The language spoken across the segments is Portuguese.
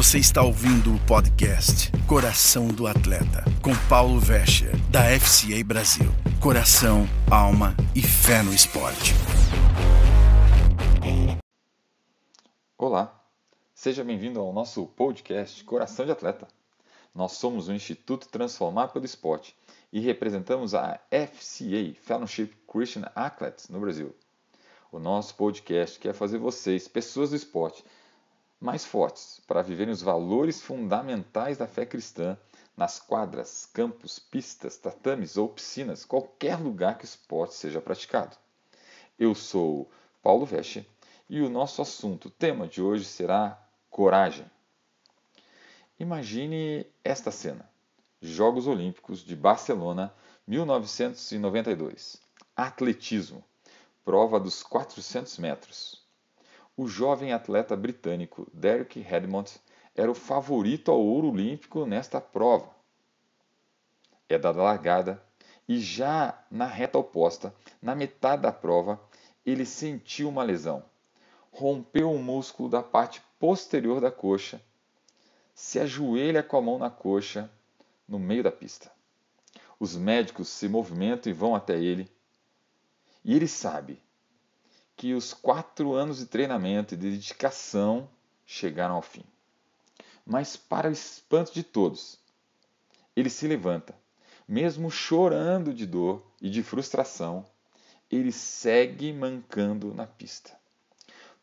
Você está ouvindo o podcast Coração do Atleta, com Paulo Vescher, da FCA Brasil. Coração, alma e fé no esporte. Olá, seja bem-vindo ao nosso podcast Coração de Atleta. Nós somos o Instituto Transformar pelo Esporte e representamos a FCA, Fellowship Christian Athletes, no Brasil. O nosso podcast quer fazer vocês, pessoas do esporte, mais fortes para viverem os valores fundamentais da fé cristã nas quadras, campos, pistas, tatames ou piscinas, qualquer lugar que o esporte seja praticado. Eu sou Paulo Vesche e o nosso assunto, o tema de hoje será coragem. Imagine esta cena: Jogos Olímpicos de Barcelona, 1992. Atletismo, prova dos 400 metros o jovem atleta britânico Derek Redmond era o favorito ao ouro olímpico nesta prova. É dada a largada e já na reta oposta, na metade da prova, ele sentiu uma lesão. Rompeu o músculo da parte posterior da coxa. Se ajoelha com a mão na coxa no meio da pista. Os médicos se movimentam e vão até ele. E ele sabe que os quatro anos de treinamento e de dedicação chegaram ao fim. Mas, para o espanto de todos, ele se levanta, mesmo chorando de dor e de frustração, ele segue mancando na pista.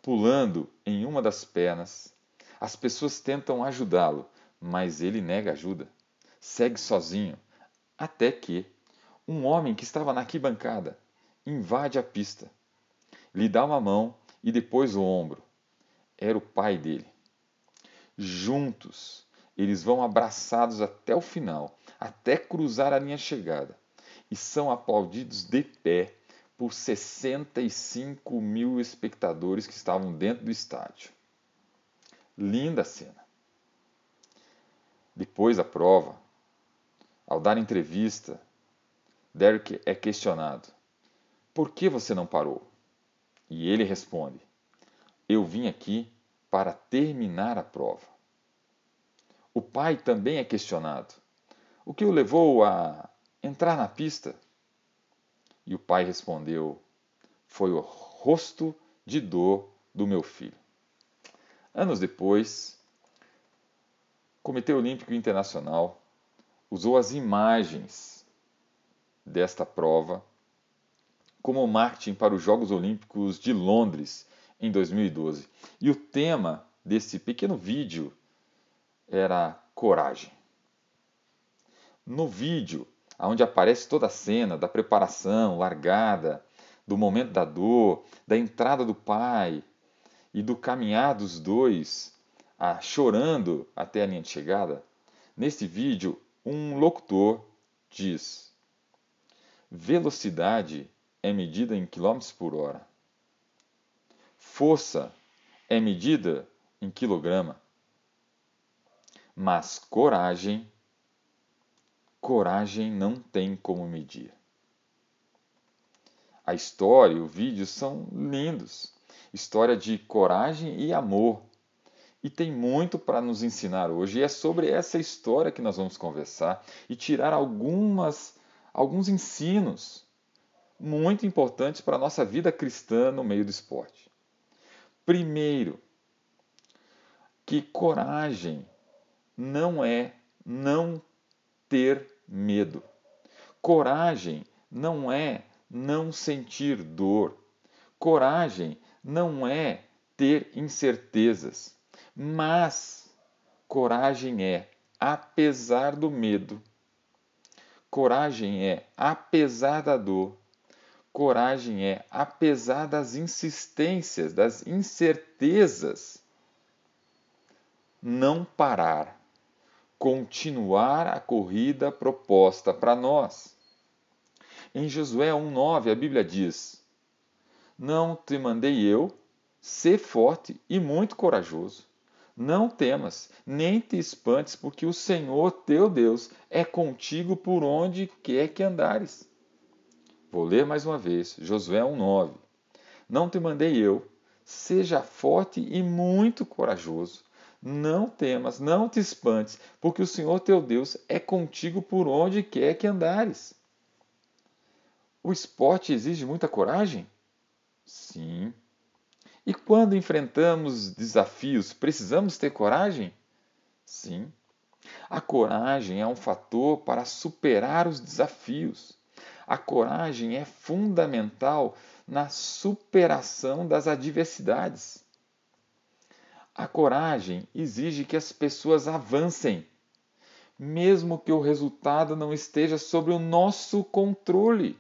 Pulando em uma das pernas, as pessoas tentam ajudá-lo, mas ele nega ajuda. Segue sozinho, até que um homem que estava na arquibancada invade a pista lhe dá uma mão e depois o ombro. Era o pai dele. Juntos, eles vão abraçados até o final, até cruzar a linha chegada, e são aplaudidos de pé por 65 mil espectadores que estavam dentro do estádio. Linda cena. Depois da prova, ao dar entrevista, Derek é questionado: Por que você não parou? E ele responde: Eu vim aqui para terminar a prova. O pai também é questionado: O que o levou a entrar na pista? E o pai respondeu: Foi o rosto de dor do meu filho. Anos depois, o Comitê Olímpico Internacional usou as imagens desta prova como marketing para os Jogos Olímpicos de Londres em 2012. E o tema desse pequeno vídeo era coragem. No vídeo, onde aparece toda a cena da preparação, largada, do momento da dor, da entrada do pai e do caminhar dos dois, a, chorando até a linha de chegada, nesse vídeo, um locutor diz: velocidade é medida em quilômetros por hora. Força é medida em quilograma. Mas coragem, coragem não tem como medir. A história e o vídeo são lindos. História de coragem e amor. E tem muito para nos ensinar hoje. E é sobre essa história que nós vamos conversar e tirar algumas, alguns ensinos muito importantes para a nossa vida cristã no meio do esporte. Primeiro, que coragem não é não ter medo. Coragem não é não sentir dor. Coragem não é ter incertezas. Mas coragem é, apesar do medo, coragem é, apesar da dor, Coragem é, apesar das insistências, das incertezas, não parar, continuar a corrida proposta para nós. Em Josué 1,9 a Bíblia diz: Não te mandei eu, ser forte e muito corajoso. Não temas, nem te espantes, porque o Senhor teu Deus é contigo por onde quer que andares. Vou ler mais uma vez, Josué 1,9. Não te mandei eu, seja forte e muito corajoso. Não temas, não te espantes, porque o Senhor teu Deus é contigo por onde quer que andares. O esporte exige muita coragem? Sim. E quando enfrentamos desafios, precisamos ter coragem? Sim. A coragem é um fator para superar os desafios. A coragem é fundamental na superação das adversidades. A coragem exige que as pessoas avancem, mesmo que o resultado não esteja sob o nosso controle.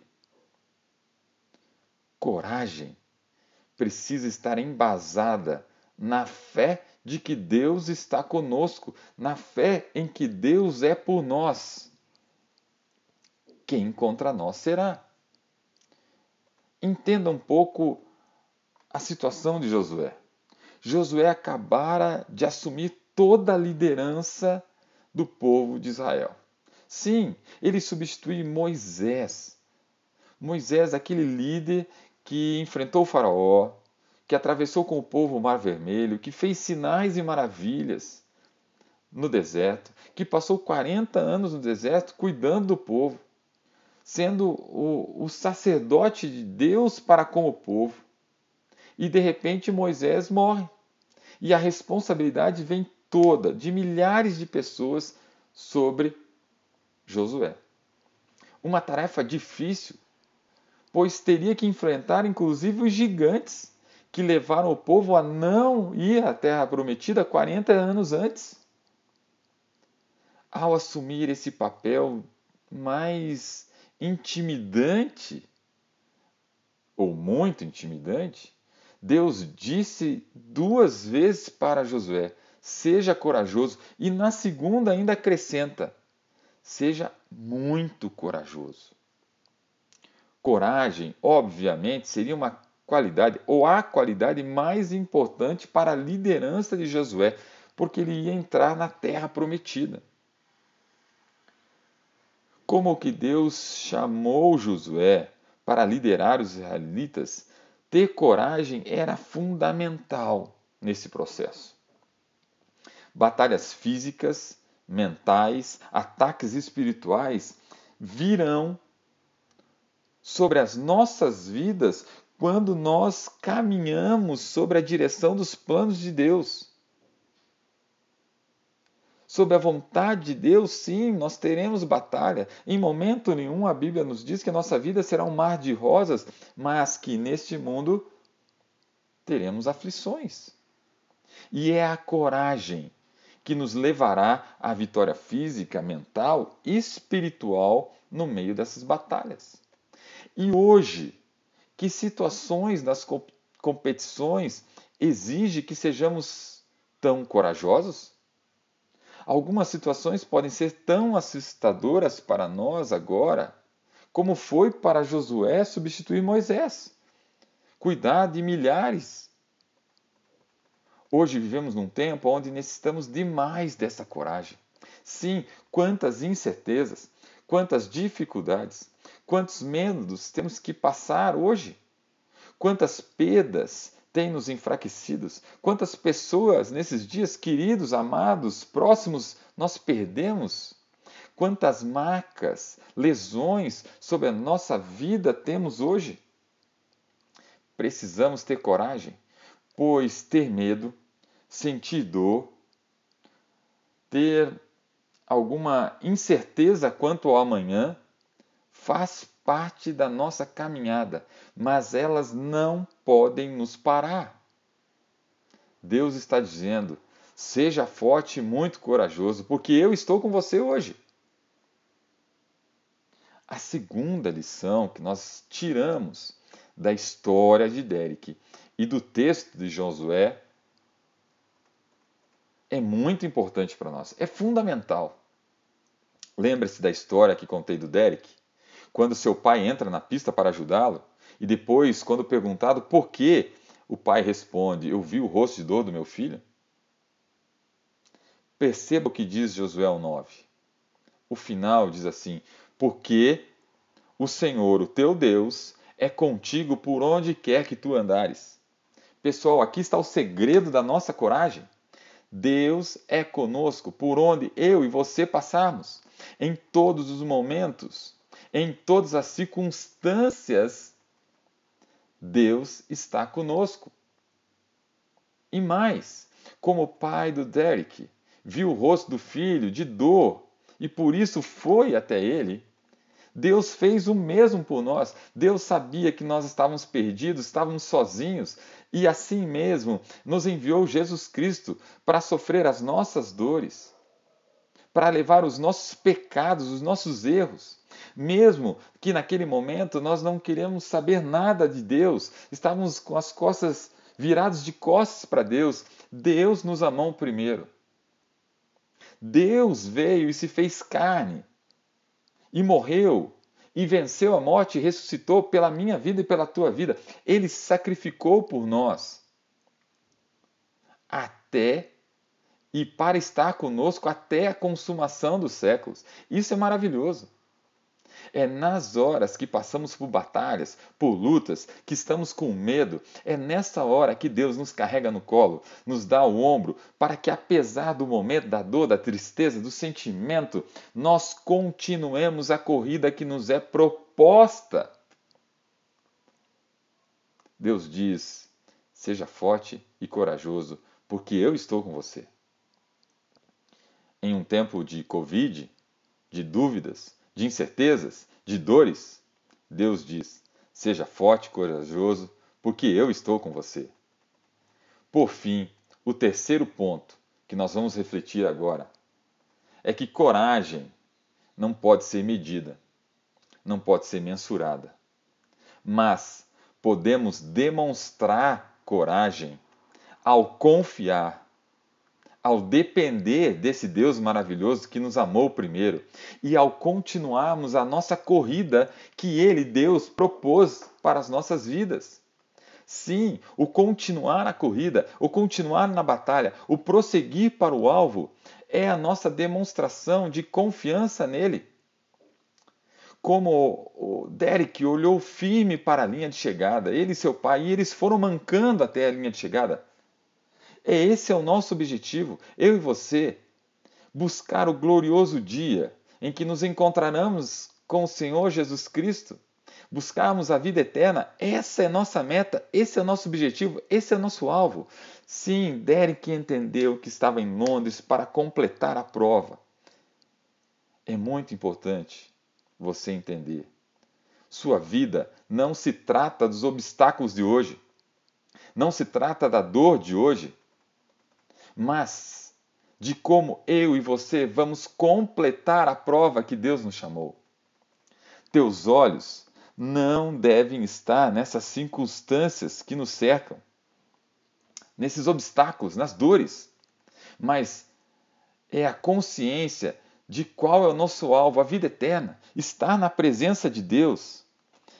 Coragem precisa estar embasada na fé de que Deus está conosco, na fé em que Deus é por nós. Quem contra nós será? Entenda um pouco a situação de Josué. Josué acabara de assumir toda a liderança do povo de Israel. Sim, ele substitui Moisés. Moisés, aquele líder que enfrentou o Faraó, que atravessou com o povo o Mar Vermelho, que fez sinais e maravilhas no deserto, que passou 40 anos no deserto cuidando do povo, sendo o, o sacerdote de Deus para com o povo. E de repente Moisés morre. E a responsabilidade vem toda, de milhares de pessoas, sobre Josué. Uma tarefa difícil, pois teria que enfrentar inclusive os gigantes que levaram o povo a não ir à terra prometida 40 anos antes. Ao assumir esse papel mais intimidante, ou muito intimidante, Deus disse duas vezes para Josué: seja corajoso, e na segunda ainda acrescenta: seja muito corajoso. Coragem, obviamente, seria uma qualidade, ou a qualidade mais importante para a liderança de Josué, porque ele ia entrar na terra prometida. Como que Deus chamou Josué para liderar os israelitas, ter coragem era fundamental nesse processo. Batalhas físicas, mentais, ataques espirituais virão sobre as nossas vidas quando nós caminhamos sobre a direção dos planos de Deus. Sob a vontade de Deus, sim, nós teremos batalha. Em momento nenhum a Bíblia nos diz que a nossa vida será um mar de rosas, mas que neste mundo teremos aflições. E é a coragem que nos levará à vitória física, mental e espiritual no meio dessas batalhas. E hoje, que situações das competições exige que sejamos tão corajosos? Algumas situações podem ser tão assustadoras para nós agora, como foi para Josué substituir Moisés, cuidar de milhares. Hoje vivemos num tempo onde necessitamos demais dessa coragem. Sim, quantas incertezas, quantas dificuldades, Quantos medos temos que passar hoje? Quantas perdas têm nos enfraquecidos? Quantas pessoas nesses dias, queridos, amados, próximos, nós perdemos? Quantas marcas, lesões sobre a nossa vida temos hoje? Precisamos ter coragem, pois ter medo, sentir dor, ter alguma incerteza quanto ao amanhã, faz parte da nossa caminhada, mas elas não podem nos parar. Deus está dizendo: seja forte e muito corajoso, porque eu estou com você hoje. A segunda lição que nós tiramos da história de Derek e do texto de Josué é muito importante para nós, é fundamental. Lembre-se da história que contei do Derek? quando seu pai entra na pista para ajudá-lo, e depois, quando perguntado por que, o pai responde: Eu vi o rosto de dor do meu filho? Perceba o que diz Josué 9. O final diz assim: Porque o Senhor, o teu Deus, é contigo por onde quer que tu andares. Pessoal, aqui está o segredo da nossa coragem. Deus é conosco por onde eu e você passarmos, em todos os momentos, em todas as circunstâncias. Deus está conosco. E mais, como o pai do Derek viu o rosto do filho de dor e por isso foi até ele, Deus fez o mesmo por nós. Deus sabia que nós estávamos perdidos, estávamos sozinhos e assim mesmo nos enviou Jesus Cristo para sofrer as nossas dores, para levar os nossos pecados, os nossos erros. Mesmo que naquele momento nós não queremos saber nada de Deus, estávamos com as costas virados de costas para Deus, Deus nos amou primeiro. Deus veio e se fez carne e morreu e venceu a morte e ressuscitou pela minha vida e pela tua vida. Ele sacrificou por nós até e para estar conosco até a consumação dos séculos. Isso é maravilhoso. É nas horas que passamos por batalhas, por lutas, que estamos com medo, é nessa hora que Deus nos carrega no colo, nos dá o ombro, para que apesar do momento da dor, da tristeza, do sentimento, nós continuemos a corrida que nos é proposta. Deus diz: seja forte e corajoso, porque eu estou com você. Em um tempo de Covid, de dúvidas, de incertezas, de dores, Deus diz: seja forte e corajoso, porque eu estou com você. Por fim, o terceiro ponto que nós vamos refletir agora é que coragem não pode ser medida, não pode ser mensurada, mas podemos demonstrar coragem ao confiar ao depender desse Deus maravilhoso que nos amou primeiro e ao continuarmos a nossa corrida que Ele, Deus, propôs para as nossas vidas. Sim, o continuar a corrida, o continuar na batalha, o prosseguir para o alvo é a nossa demonstração de confiança nele. Como o Derek olhou firme para a linha de chegada, ele e seu pai, e eles foram mancando até a linha de chegada. É esse é o nosso objetivo, eu e você, buscar o glorioso dia em que nos encontraremos com o Senhor Jesus Cristo, buscarmos a vida eterna. Essa é nossa meta, esse é o nosso objetivo, esse é o nosso alvo. Sim, Derek entendeu que estava em Londres para completar a prova. É muito importante você entender. Sua vida não se trata dos obstáculos de hoje, não se trata da dor de hoje, mas de como eu e você vamos completar a prova que Deus nos chamou. Teus olhos não devem estar nessas circunstâncias que nos cercam, nesses obstáculos, nas dores, mas é a consciência de qual é o nosso alvo, a vida eterna, estar na presença de Deus.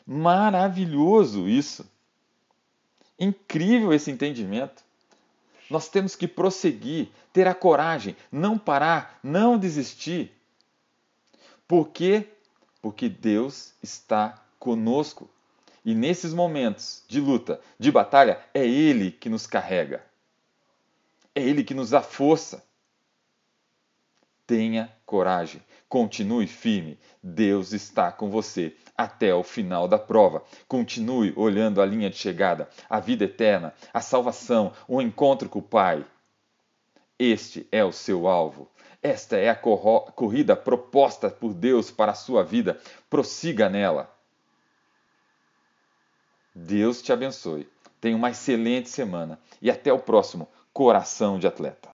Maravilhoso isso! Incrível esse entendimento. Nós temos que prosseguir, ter a coragem, não parar, não desistir. Por quê? Porque Deus está conosco. E nesses momentos de luta, de batalha, é Ele que nos carrega. É Ele que nos dá força. Tenha coragem, continue firme. Deus está com você até o final da prova. Continue olhando a linha de chegada, a vida eterna, a salvação, o encontro com o Pai. Este é o seu alvo. Esta é a corrida proposta por Deus para a sua vida. Prossiga nela. Deus te abençoe. Tenha uma excelente semana e até o próximo Coração de Atleta.